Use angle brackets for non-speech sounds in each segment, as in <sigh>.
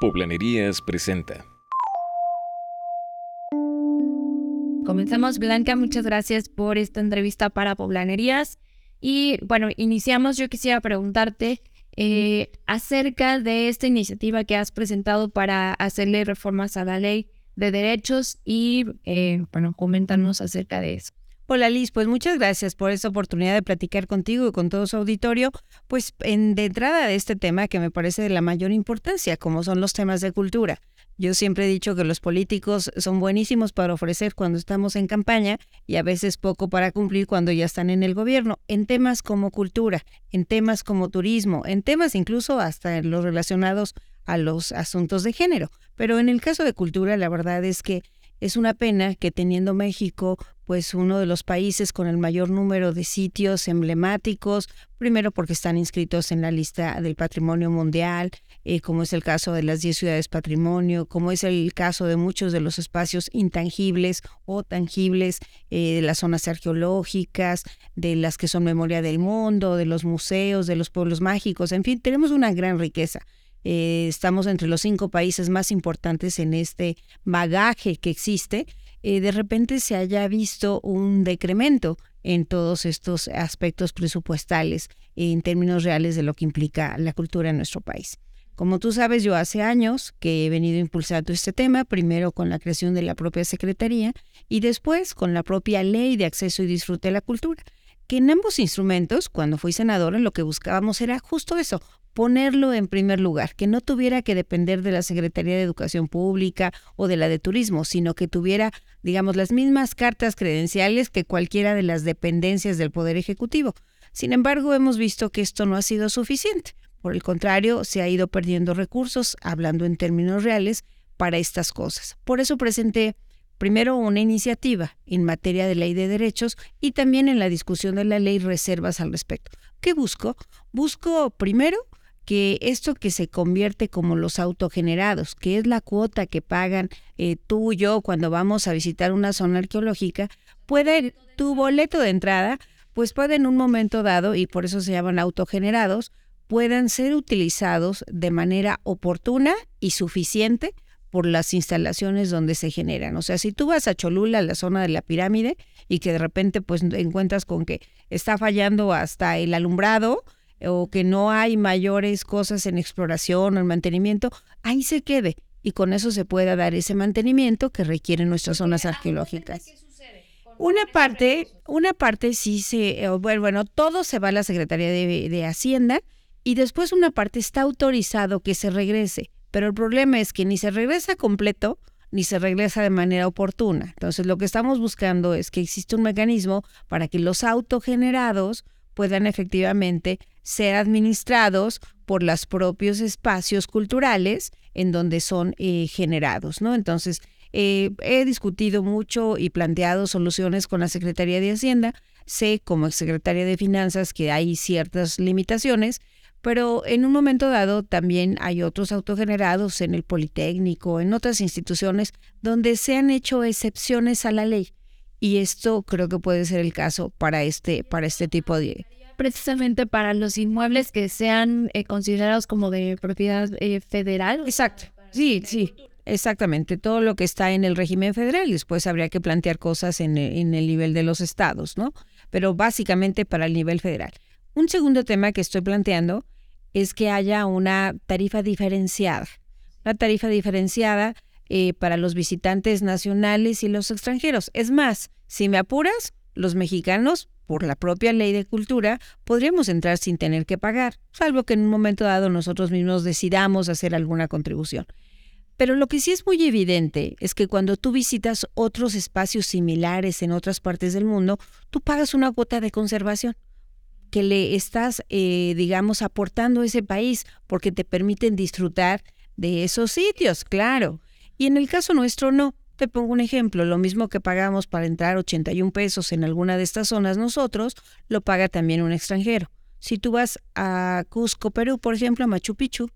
Poblanerías presenta. Comenzamos, Blanca, muchas gracias por esta entrevista para Poblanerías. Y bueno, iniciamos, yo quisiera preguntarte eh, acerca de esta iniciativa que has presentado para hacerle reformas a la ley de derechos y, eh, bueno, coméntanos acerca de eso. Hola Liz, pues muchas gracias por esta oportunidad de platicar contigo y con todo su auditorio, pues en, de entrada de este tema que me parece de la mayor importancia, como son los temas de cultura. Yo siempre he dicho que los políticos son buenísimos para ofrecer cuando estamos en campaña y a veces poco para cumplir cuando ya están en el gobierno, en temas como cultura, en temas como turismo, en temas incluso hasta los relacionados a los asuntos de género. Pero en el caso de cultura, la verdad es que es una pena que teniendo México pues uno de los países con el mayor número de sitios emblemáticos, primero porque están inscritos en la lista del patrimonio mundial, eh, como es el caso de las 10 ciudades patrimonio, como es el caso de muchos de los espacios intangibles o tangibles eh, de las zonas arqueológicas, de las que son memoria del mundo, de los museos, de los pueblos mágicos, en fin, tenemos una gran riqueza. Eh, estamos entre los cinco países más importantes en este bagaje que existe, eh, de repente se haya visto un decremento en todos estos aspectos presupuestales en términos reales de lo que implica la cultura en nuestro país. Como tú sabes, yo hace años que he venido impulsando este tema, primero con la creación de la propia Secretaría y después con la propia Ley de Acceso y Disfrute de la Cultura, que en ambos instrumentos, cuando fui senadora, lo que buscábamos era justo eso, ponerlo en primer lugar, que no tuviera que depender de la Secretaría de Educación Pública o de la de Turismo, sino que tuviera, digamos, las mismas cartas credenciales que cualquiera de las dependencias del Poder Ejecutivo. Sin embargo, hemos visto que esto no ha sido suficiente. Por el contrario, se ha ido perdiendo recursos, hablando en términos reales, para estas cosas. Por eso presenté primero una iniciativa en materia de ley de derechos y también en la discusión de la ley reservas al respecto. ¿Qué busco? Busco primero que esto que se convierte como los autogenerados, que es la cuota que pagan eh, tú y yo cuando vamos a visitar una zona arqueológica, puede, tu boleto de entrada, pues puede en un momento dado, y por eso se llaman autogenerados, puedan ser utilizados de manera oportuna y suficiente por las instalaciones donde se generan. O sea, si tú vas a Cholula, la zona de la pirámide, y que de repente pues encuentras con que está fallando hasta el alumbrado, o que no hay mayores cosas en exploración o en mantenimiento, ahí se quede y con eso se pueda dar ese mantenimiento que requieren nuestras zonas arqueológicas. Una parte, una parte sí se, eh, bueno, bueno, todo se va a la Secretaría de, de Hacienda y después una parte está autorizado que se regrese, pero el problema es que ni se regresa completo ni se regresa de manera oportuna. Entonces lo que estamos buscando es que existe un mecanismo para que los autogenerados puedan efectivamente ser administrados por los propios espacios culturales en donde son eh, generados, ¿no? Entonces, eh, he discutido mucho y planteado soluciones con la Secretaría de Hacienda. Sé como secretaria de Finanzas que hay ciertas limitaciones, pero en un momento dado también hay otros autogenerados en el Politécnico, en otras instituciones, donde se han hecho excepciones a la ley. Y esto creo que puede ser el caso para este, para este tipo de, precisamente para los inmuebles que sean eh, considerados como de propiedad eh, federal. Exacto. Sí, sí. Exactamente, todo lo que está en el régimen federal, después habría que plantear cosas en, en el nivel de los estados, ¿no? Pero básicamente para el nivel federal. Un segundo tema que estoy planteando es que haya una tarifa diferenciada. Una tarifa diferenciada eh, para los visitantes nacionales y los extranjeros. Es más, si me apuras, los mexicanos por la propia ley de cultura, podríamos entrar sin tener que pagar, salvo que en un momento dado nosotros mismos decidamos hacer alguna contribución. Pero lo que sí es muy evidente es que cuando tú visitas otros espacios similares en otras partes del mundo, tú pagas una cuota de conservación que le estás, eh, digamos, aportando a ese país porque te permiten disfrutar de esos sitios, claro. Y en el caso nuestro no. Te pongo un ejemplo, lo mismo que pagamos para entrar 81 pesos en alguna de estas zonas nosotros, lo paga también un extranjero. Si tú vas a Cusco, Perú, por ejemplo, a Machu Picchu,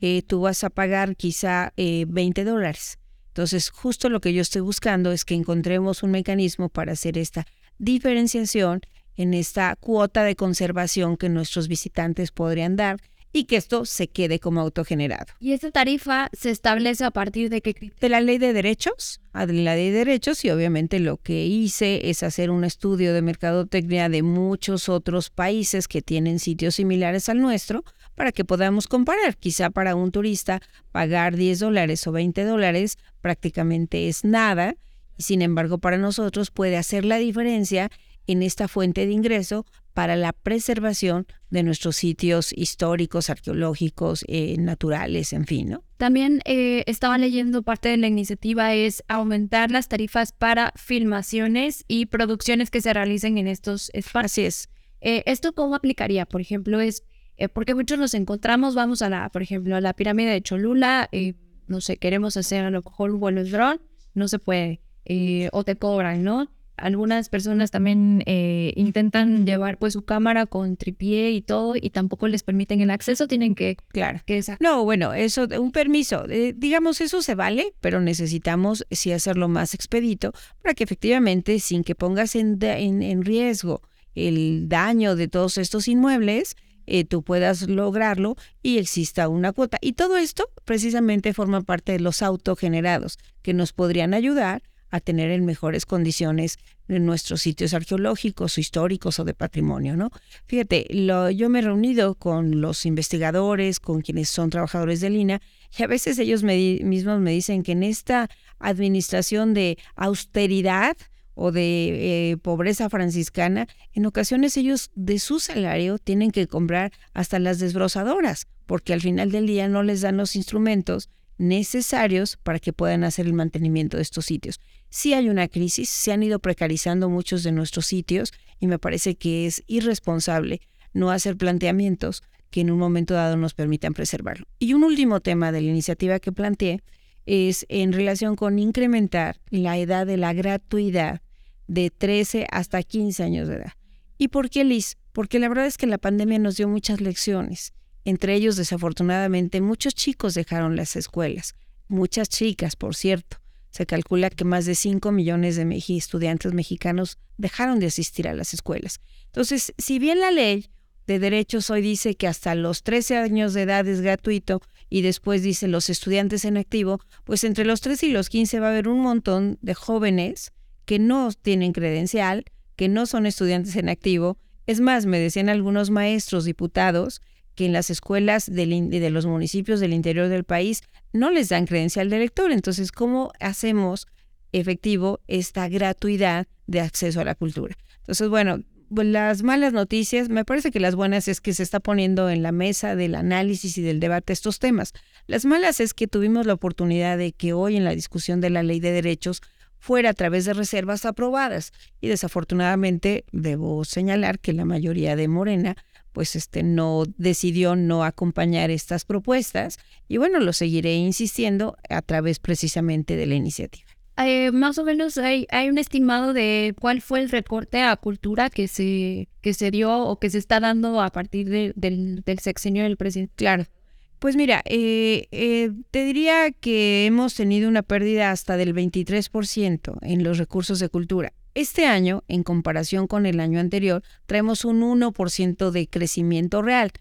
eh, tú vas a pagar quizá 20 eh, dólares. Entonces, justo lo que yo estoy buscando es que encontremos un mecanismo para hacer esta diferenciación en esta cuota de conservación que nuestros visitantes podrían dar y que esto se quede como autogenerado. ¿Y esa tarifa se establece a partir de qué criterio? De la ley de derechos, a la ley de derechos y obviamente lo que hice es hacer un estudio de mercadotecnia de muchos otros países que tienen sitios similares al nuestro para que podamos comparar. Quizá para un turista pagar 10 dólares o 20 dólares prácticamente es nada sin embargo para nosotros puede hacer la diferencia en esta fuente de ingreso para la preservación de nuestros sitios históricos, arqueológicos, eh, naturales, en fin, ¿no? También eh, estaba leyendo parte de la iniciativa es aumentar las tarifas para filmaciones y producciones que se realicen en estos espacios. Así es. Eh, ¿Esto cómo aplicaría? Por ejemplo, es porque muchos nos encontramos, vamos a la, por ejemplo, a la pirámide de Cholula, no sé, queremos hacer a lo mejor un vuelo de dron, no se puede, o te cobran, ¿no? Algunas personas también eh, intentan llevar pues su cámara con tripié y todo y tampoco les permiten el acceso, tienen que... Claro. Que no, bueno, eso, un permiso, eh, digamos, eso se vale, pero necesitamos sí hacerlo más expedito para que efectivamente, sin que pongas en, en, riesgo el daño de todos estos inmuebles, eh, tú puedas lograrlo y exista una cuota. Y todo esto precisamente forma parte de los autogenerados que nos podrían ayudar a tener en mejores condiciones nuestros sitios arqueológicos o históricos o de patrimonio, ¿no? Fíjate, lo, yo me he reunido con los investigadores, con quienes son trabajadores de Lina, y a veces ellos mismos me dicen que en esta administración de austeridad o de eh, pobreza franciscana, en ocasiones ellos de su salario tienen que comprar hasta las desbrozadoras, porque al final del día no les dan los instrumentos necesarios para que puedan hacer el mantenimiento de estos sitios. Si hay una crisis, se han ido precarizando muchos de nuestros sitios y me parece que es irresponsable no hacer planteamientos que en un momento dado nos permitan preservarlo. Y un último tema de la iniciativa que planteé es en relación con incrementar la edad de la gratuidad de 13 hasta 15 años de edad. ¿Y por qué, Liz? Porque la verdad es que la pandemia nos dio muchas lecciones entre ellos, desafortunadamente, muchos chicos dejaron las escuelas, muchas chicas, por cierto. Se calcula que más de 5 millones de estudiantes mexicanos dejaron de asistir a las escuelas. Entonces, si bien la ley de derechos hoy dice que hasta los 13 años de edad es gratuito y después dice los estudiantes en activo, pues entre los 13 y los 15 va a haber un montón de jóvenes que no tienen credencial, que no son estudiantes en activo. Es más, me decían algunos maestros, diputados, que en las escuelas de los municipios del interior del país no les dan credencial de lector. Entonces, ¿cómo hacemos efectivo esta gratuidad de acceso a la cultura? Entonces, bueno, pues, las malas noticias, me parece que las buenas es que se está poniendo en la mesa del análisis y del debate estos temas. Las malas es que tuvimos la oportunidad de que hoy en la discusión de la ley de derechos fuera a través de reservas aprobadas y desafortunadamente debo señalar que la mayoría de Morena pues este no decidió no acompañar estas propuestas y bueno, lo seguiré insistiendo a través precisamente de la iniciativa. Eh, más o menos hay, hay un estimado de cuál fue el recorte a cultura que se, que se dio o que se está dando a partir del, del sexenio del presidente. Claro. Pues mira, eh, eh, te diría que hemos tenido una pérdida hasta del 23% en los recursos de cultura. Este año, en comparación con el año anterior, traemos un 1% de crecimiento real.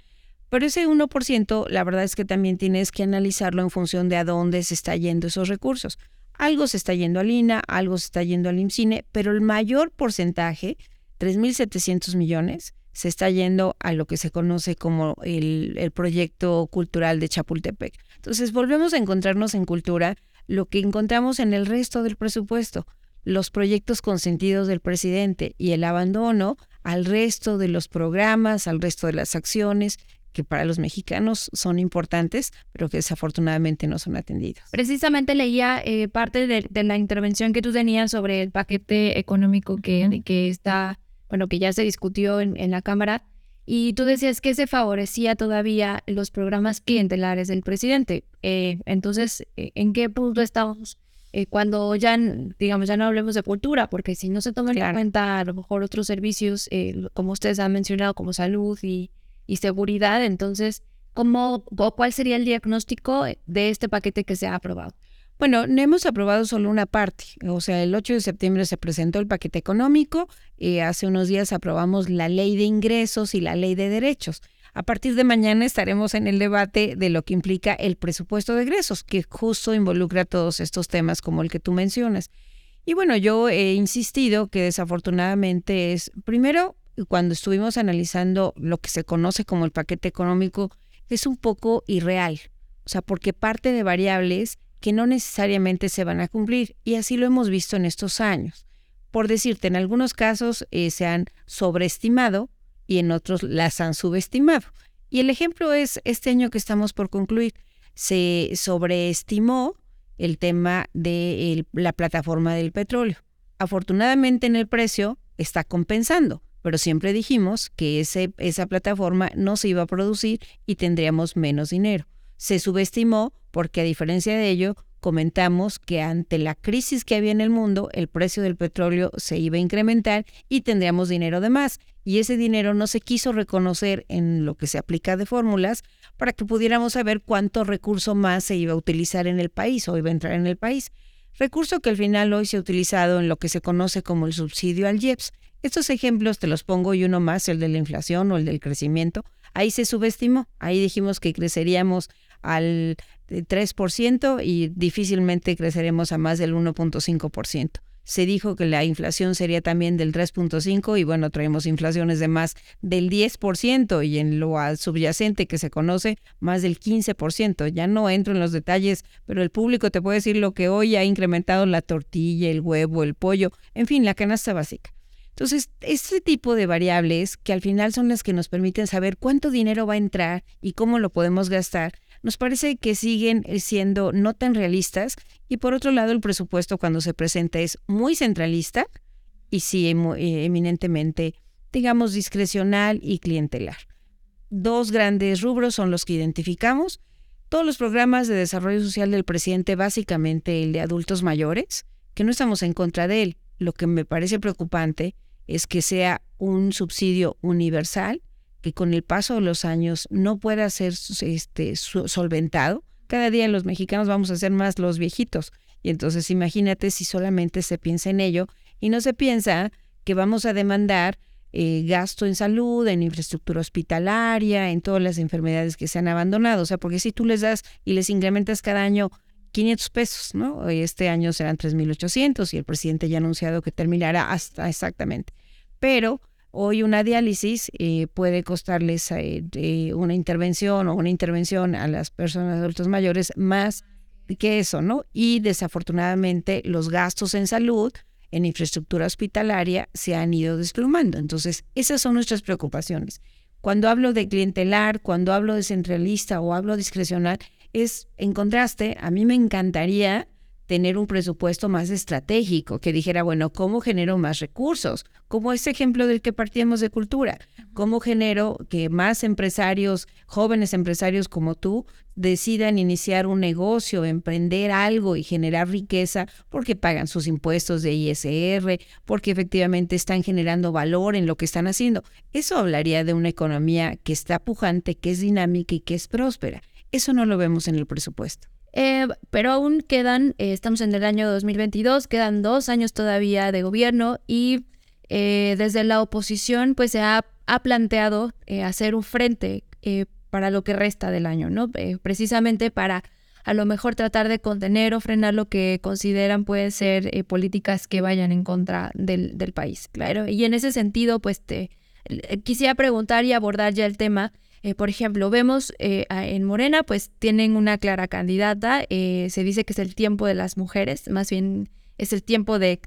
Pero ese 1%, la verdad es que también tienes que analizarlo en función de a dónde se está yendo esos recursos. Algo se está yendo al INA, algo se está yendo al IMCINE, pero el mayor porcentaje, 3.700 millones, se está yendo a lo que se conoce como el, el, proyecto cultural de Chapultepec. Entonces volvemos a encontrarnos en cultura lo que encontramos en el resto del presupuesto los proyectos consentidos del presidente y el abandono al resto de los programas, al resto de las acciones que para los mexicanos son importantes, pero que desafortunadamente no son atendidos. Precisamente leía eh, parte de, la intervención que tú tenías sobre el paquete económico que, que está, bueno, que ya se discutió en, la Cámara, y tú decías que se favorecía todavía los programas clientelares del presidente. Eh, entonces, eh, ¿en qué punto estamos eh, cuando ya, digamos, ya no hablemos de cultura, porque si no se toman en cuenta a lo mejor otros servicios, eh, como ustedes han mencionado, como salud y, y seguridad, entonces, ¿cómo, ¿cuál sería el diagnóstico de este paquete que se ha aprobado? Bueno, no hemos aprobado solo una parte. O sea, el 8 de septiembre se presentó el paquete económico y hace unos días aprobamos la ley de ingresos y la ley de derechos. A partir de mañana estaremos en el debate de lo que implica el presupuesto de egresos, que justo involucra todos estos temas como el que tú mencionas. Y bueno, yo he insistido que desafortunadamente es, primero, cuando estuvimos analizando lo que se conoce como el paquete económico, es un poco irreal. O sea, porque parte de variables que no necesariamente se van a cumplir. Y así lo hemos visto en estos años. Por decirte, en algunos casos eh, se han sobreestimado y en otros las han subestimado. Y el ejemplo es este año que estamos por concluir. Se sobreestimó el tema de la plataforma del petróleo. Afortunadamente en el precio está compensando, pero siempre dijimos que esa plataforma no se iba a producir y tendríamos menos dinero. Se subestimó porque a diferencia de ello, comentamos que ante la crisis que había en el mundo, el precio del petróleo se iba a incrementar y tendríamos dinero de más. Y ese dinero no se quiso reconocer en lo que se aplica de fórmulas para que pudiéramos saber cuánto recurso más se iba a utilizar en el país o iba a entrar en el país. Recurso que al final hoy se ha utilizado en lo que se conoce como el subsidio al IEPS. Estos ejemplos te los pongo y uno más, el de la inflación o el del crecimiento. Ahí se subestimó, ahí dijimos que creceríamos al 3% y difícilmente creceremos a más del 1.5%. Se dijo que la inflación sería también del 3.5 y bueno, traemos inflaciones de más del 10% y en lo subyacente que se conoce más del 15%. Ya no entro en los detalles, pero el público te puede decir lo que hoy ha incrementado la tortilla, el huevo, el pollo, en fin, la canasta básica. Entonces, este tipo de variables que al final son las que nos permiten saber cuánto dinero va a entrar y cómo lo podemos gastar, nos parece que siguen siendo no tan realistas y por otro lado el presupuesto cuando se presenta es muy centralista y sí eh, eminentemente, digamos, discrecional y clientelar. Dos grandes rubros son los que identificamos. Todos los programas de desarrollo social del presidente, básicamente el de adultos mayores, que no estamos en contra de él. Lo que me parece preocupante es que sea un subsidio universal que con el paso de los años no pueda ser este, solventado. Cada día los mexicanos vamos a ser más los viejitos. Y entonces imagínate si solamente se piensa en ello y no se piensa que vamos a demandar eh, gasto en salud, en infraestructura hospitalaria, en todas las enfermedades que se han abandonado. O sea, porque si tú les das y les incrementas cada año 500 pesos, ¿no? Este año serán 3.800 y el presidente ya ha anunciado que terminará hasta exactamente. Pero Hoy una diálisis eh, puede costarles eh, una intervención o una intervención a las personas adultos mayores más que eso, ¿no? Y desafortunadamente los gastos en salud, en infraestructura hospitalaria, se han ido desplumando. Entonces, esas son nuestras preocupaciones. Cuando hablo de clientelar, cuando hablo de centralista o hablo discrecional, es en contraste, a mí me encantaría tener un presupuesto más estratégico, que dijera, bueno, ¿cómo genero más recursos? Como ese ejemplo del que partíamos de cultura. ¿Cómo genero que más empresarios, jóvenes empresarios como tú, decidan iniciar un negocio, emprender algo y generar riqueza porque pagan sus impuestos de ISR, porque efectivamente están generando valor en lo que están haciendo? Eso hablaría de una economía que está pujante, que es dinámica y que es próspera. Eso no lo vemos en el presupuesto. Eh, pero aún quedan, eh, estamos en el año 2022, quedan dos años todavía de gobierno y eh, desde la oposición pues se ha, ha planteado hacer un frente para lo que resta del año, ¿no? precisamente para a lo mejor tratar de contener o frenar lo que consideran pueden ser políticas que vayan en contra del, del, país, claro. Y en ese sentido, pues te quisiera preguntar y abordar ya el tema eh, por ejemplo, vemos eh, en Morena, pues tienen una clara candidata, eh, se dice que es el tiempo de las mujeres, más bien es el tiempo de,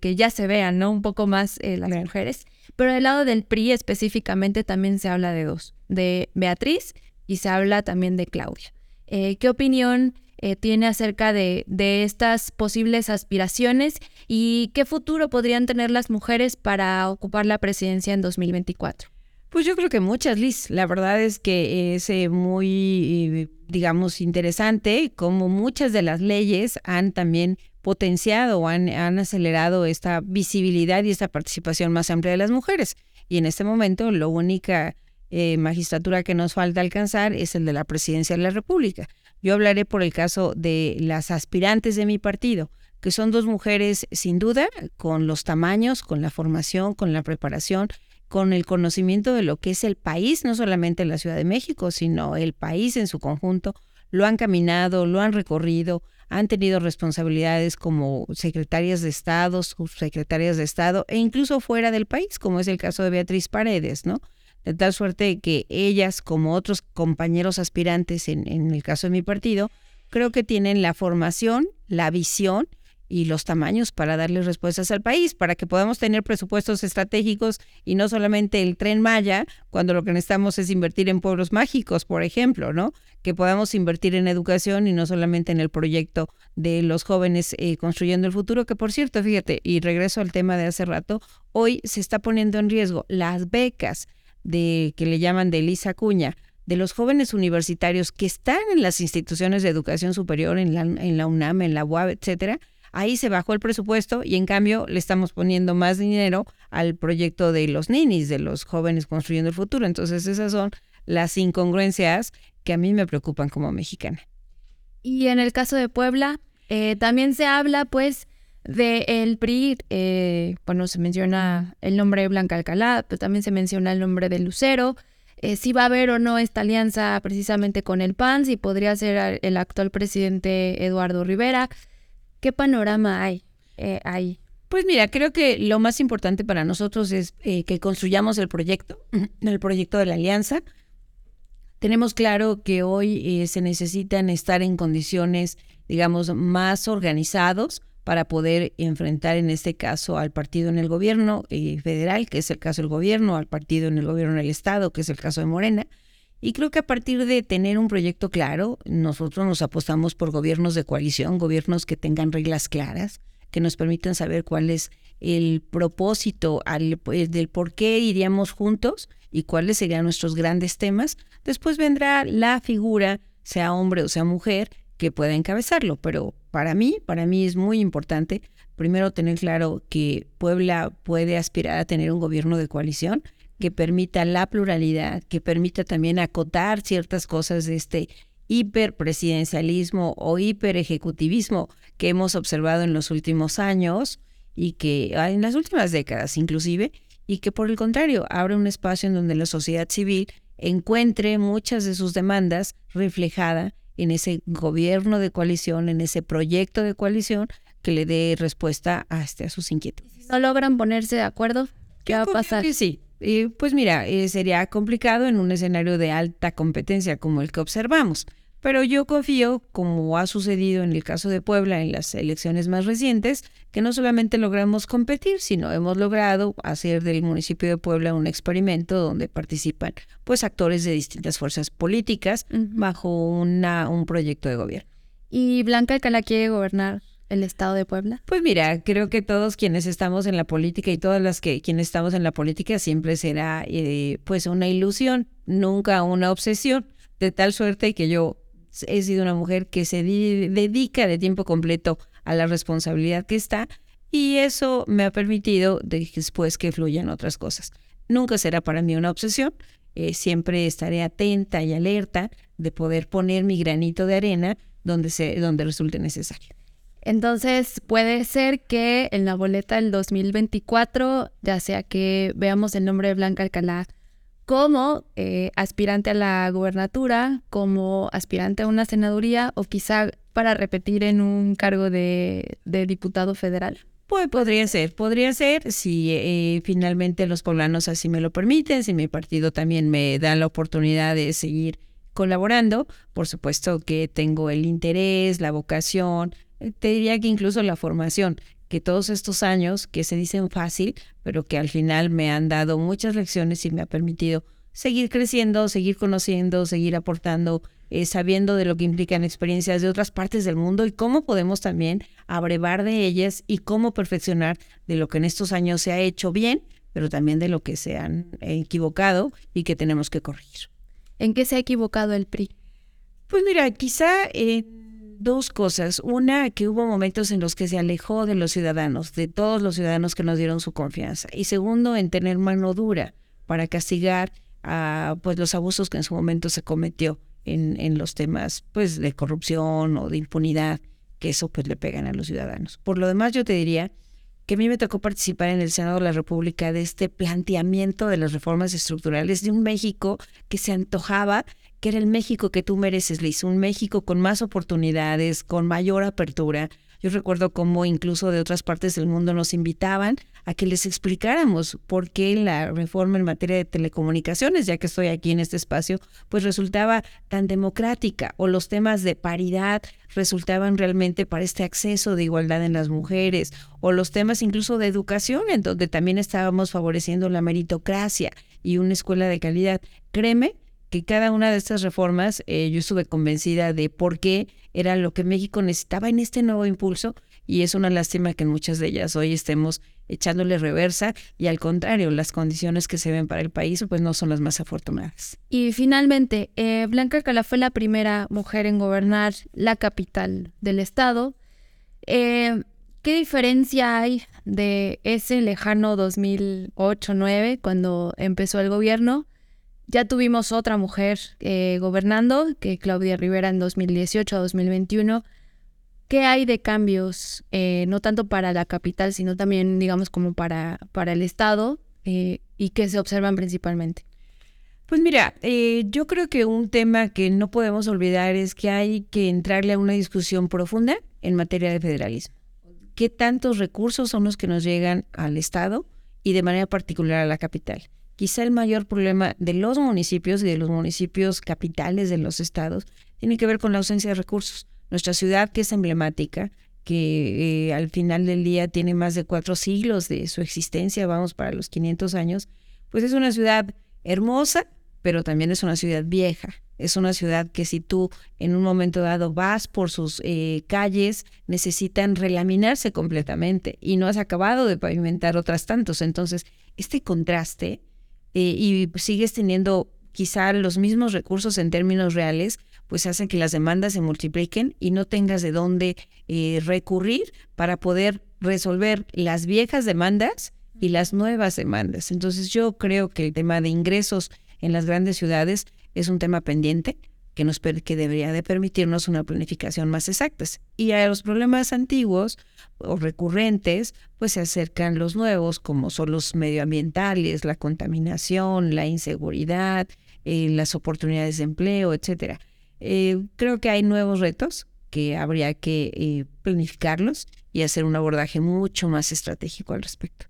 que ya se vean, ¿no? Un poco más las mujeres. Pero del lado del PRI específicamente también se habla de dos, de Beatriz y se habla también de Claudia. ¿Qué opinión tiene acerca de, de, estas posibles aspiraciones y qué futuro podrían tener las mujeres para ocupar la presidencia en 2024? Pues yo creo que muchas, Liz. La verdad es que es eh, muy, eh, digamos, interesante como muchas de las leyes han también potenciado o han, acelerado esta visibilidad y esta participación más amplia de las mujeres. Y en este momento, la única eh, magistratura que nos falta alcanzar es el de la presidencia de la República. Yo hablaré por el caso de las aspirantes de mi partido, que son dos mujeres sin duda, con los tamaños, con la formación, con la preparación con el conocimiento de lo que es el país, no solamente la Ciudad de México, sino el país en su conjunto, lo han caminado, lo han recorrido, han tenido responsabilidades como secretarias de Estado, subsecretarias de Estado e incluso fuera del país, como es el caso de Beatriz Paredes, ¿no? De tal suerte que ellas, como otros compañeros aspirantes en, en el caso de mi partido, creo que tienen la formación, la visión y los tamaños para darle respuestas al país, para que podamos tener presupuestos estratégicos y no solamente el tren Maya, cuando lo que necesitamos es invertir en pueblos mágicos, por ejemplo, ¿no? Que podamos invertir en educación y no solamente en el proyecto de los jóvenes eh, construyendo el futuro, que por cierto, fíjate, y regreso al tema de hace rato, hoy se está poniendo en riesgo las becas de que le llaman de Elisa Cuña, de los jóvenes universitarios que están en las instituciones de educación superior, en la, en la UNAM, en la UAB, etcétera, Ahí se bajó el presupuesto y en cambio le estamos poniendo más dinero al proyecto de los ninis, de los jóvenes construyendo el futuro. Entonces esas son las incongruencias que a mí me preocupan como mexicana. Y en el caso de Puebla, eh, también se habla pues de el PRI, eh, bueno, se menciona el nombre de Blanca Alcalá, pero también se menciona el nombre de Lucero. Eh, si va a haber o no esta alianza precisamente con el PAN, si podría ser el actual presidente Eduardo Rivera. ¿Qué panorama hay eh, ahí? Pues mira, creo que lo más importante para nosotros es eh, que construyamos el proyecto, <clears throat> el proyecto de la alianza. Tenemos claro que hoy eh, se necesitan estar en condiciones, digamos, más organizados para poder enfrentar en este caso al partido en el gobierno federal, que es el caso del gobierno, al partido en el gobierno del Estado, que es el caso de Morena, y creo que a partir de tener un proyecto claro, nosotros nos apostamos por gobiernos de coalición, gobiernos que tengan reglas claras, que nos permitan saber cuál es el propósito pues, del por qué iríamos juntos y cuáles serían nuestros grandes temas. Después vendrá la figura, sea hombre o sea mujer, que pueda encabezarlo. Pero para mí, para mí es muy importante primero tener claro que Puebla puede aspirar a tener un gobierno de coalición que permita la pluralidad, que permita también acotar ciertas cosas de este hiperpresidencialismo o hiperejecutivismo que hemos observado en los últimos años y que ah, en las últimas décadas inclusive, y que por el contrario abre un espacio en donde la sociedad civil encuentre muchas de sus demandas reflejada en ese gobierno de coalición, en ese proyecto de coalición que le dé respuesta a, este, a sus inquietudes. Si no logran ponerse de acuerdo, ¿qué va a pasar? sí, pues mira, eh, sería complicado en un escenario de alta competencia como el que observamos. Pero yo confío, como ha sucedido en el caso de Puebla en las elecciones más recientes, que no solamente logramos competir, sino hemos logrado hacer del municipio de Puebla un experimento donde participan pues actores de distintas fuerzas políticas bajo una, un proyecto de gobierno. ¿Y Blanca Alcalá quiere gobernar el estado de Puebla? Pues mira, creo que todos quienes estamos en la política y todas las que quienes estamos en la política siempre será eh, pues una ilusión, nunca una obsesión, de tal suerte que yo he sido una mujer que se dedica de tiempo completo a la responsabilidad que está y eso me ha permitido después que fluyan otras cosas. Nunca será para mí una obsesión, eh, siempre estaré atenta y alerta de poder poner mi granito de arena donde, se, donde resulte necesario. Entonces puede ser que en la boleta del 2024, ya sea que veamos el nombre de Blanca Alcalá como eh, aspirante a la gubernatura, como aspirante a una senaduría o quizá para repetir en un cargo de, diputado federal. Pues podría ser, podría ser si eh, finalmente los poblanos así me lo permiten, si mi partido también me da la oportunidad de seguir colaborando. Por supuesto que tengo el interés, la vocación, te diría que incluso la formación, que todos estos años que se dicen fácil, pero que al final me han dado muchas lecciones y me ha permitido seguir creciendo, seguir conociendo, seguir aportando, eh, sabiendo de lo que implican experiencias de otras partes del mundo y cómo podemos también abrevar de ellas y cómo perfeccionar de lo que en estos años se ha hecho bien, pero también de lo que se han equivocado y que tenemos que corregir. ¿En qué se ha equivocado el PRI? Pues mira, quizá dos cosas. Una, que hubo momentos en los que se alejó de los ciudadanos, de todos los ciudadanos que nos dieron su confianza. Y segundo, en tener mano dura para castigar a pues, los abusos que en su momento se cometió en, en los temas pues, de corrupción o de impunidad, que eso pues le pegan a los ciudadanos. Por lo demás, yo te diría que a mí me tocó participar en el Senado de la República de este planteamiento de las reformas estructurales de un México que se antojaba que era el México que tú mereces, Liz, un México con más oportunidades, con mayor apertura. Yo recuerdo cómo incluso de otras partes del mundo nos invitaban a que les explicáramos por qué la reforma en materia de telecomunicaciones, ya que estoy aquí en este espacio, pues resultaba tan democrática o los temas de paridad resultaban realmente para este acceso de igualdad en las mujeres o los temas incluso de educación, en donde también estábamos favoreciendo la meritocracia y una escuela de calidad. Créeme que cada una de estas reformas eh, yo estuve convencida de por qué era lo que México necesitaba en este nuevo impulso y es una lástima que en muchas de ellas hoy estemos echándole reversa y al contrario, las condiciones que se ven para el país pues no son las más afortunadas. Y finalmente, eh, Blanca Cala fue la primera mujer en gobernar la capital del estado. Eh, ¿Qué diferencia hay de ese lejano 2008-9 cuando empezó el gobierno ya tuvimos otra mujer eh, gobernando, que Claudia Rivera en 2018 a 2021. ¿Qué hay de cambios, eh, no tanto para la capital, sino también, digamos, como para, para el Estado eh, y que se observan principalmente? Pues mira, yo creo que un tema que no podemos olvidar es que hay que entrarle a una discusión profunda en materia de federalismo. ¿Qué tantos recursos son los que nos llegan al Estado y de manera particular a la capital? Quizá el mayor problema de los municipios y de los municipios capitales de los estados tiene que ver con la ausencia de recursos. Nuestra ciudad, que es emblemática, que eh, al final del día tiene más de cuatro siglos de su existencia, vamos para los 500 años, pues es una ciudad hermosa, pero también es una ciudad vieja. Es una ciudad que si tú en un momento dado vas por sus eh, calles, necesitan relaminarse completamente y no has acabado de pavimentar otras tantos. Entonces, este contraste eh, y sigues teniendo quizá los mismos recursos en términos reales, pues hacen que las demandas se multipliquen y no tengas de dónde eh, recurrir para poder resolver las viejas demandas y las nuevas demandas. Entonces yo creo que el tema de ingresos en las grandes ciudades es un tema pendiente que, nos, que debería de permitirnos una planificación más exacta. Y a los problemas antiguos o recurrentes, pues se acercan los nuevos, como son los medioambientales, la contaminación, la inseguridad, eh, las oportunidades de empleo, etcétera. Eh, creo que hay nuevos retos que habría que eh, planificarlos y hacer un abordaje mucho más estratégico al respecto.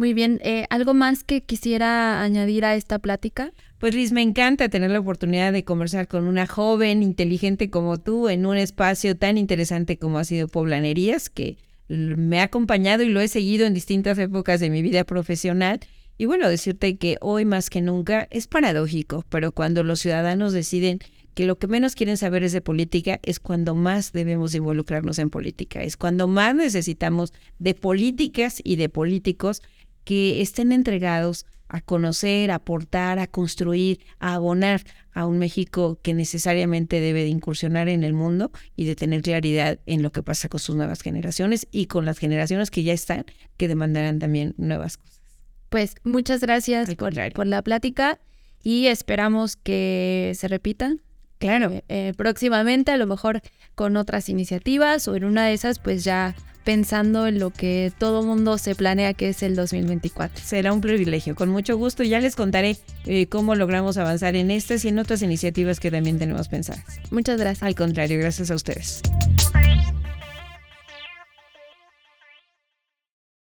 Muy bien, ¿algo más que quisiera añadir a esta plática? Pues Liz, me encanta tener la oportunidad de conversar con una joven inteligente como tú en un espacio tan interesante como ha sido Poblanerías, que me ha acompañado y lo he seguido en distintas épocas de mi vida profesional. Y bueno, decirte que hoy más que nunca es paradójico, pero cuando los ciudadanos deciden que lo que menos quieren saber es de política, es cuando más debemos involucrarnos en política, es cuando más necesitamos de políticas y de políticos que estén entregados a conocer, a aportar, a construir, a abonar a un México que necesariamente debe de incursionar en el mundo y de tener claridad en lo que pasa con sus nuevas generaciones y con las generaciones que ya están, que demandarán también nuevas cosas. Pues muchas gracias por, por, la plática y esperamos que se repitan. Claro. Eh, eh, próximamente, a lo mejor con otras iniciativas o en una de esas, pues ya pensando en lo que todo mundo se planea que es el 2024. Será un privilegio, con mucho gusto. Ya les contaré eh, cómo logramos avanzar en estas y en otras iniciativas que también tenemos pensadas. Muchas gracias. Al contrario, gracias a ustedes.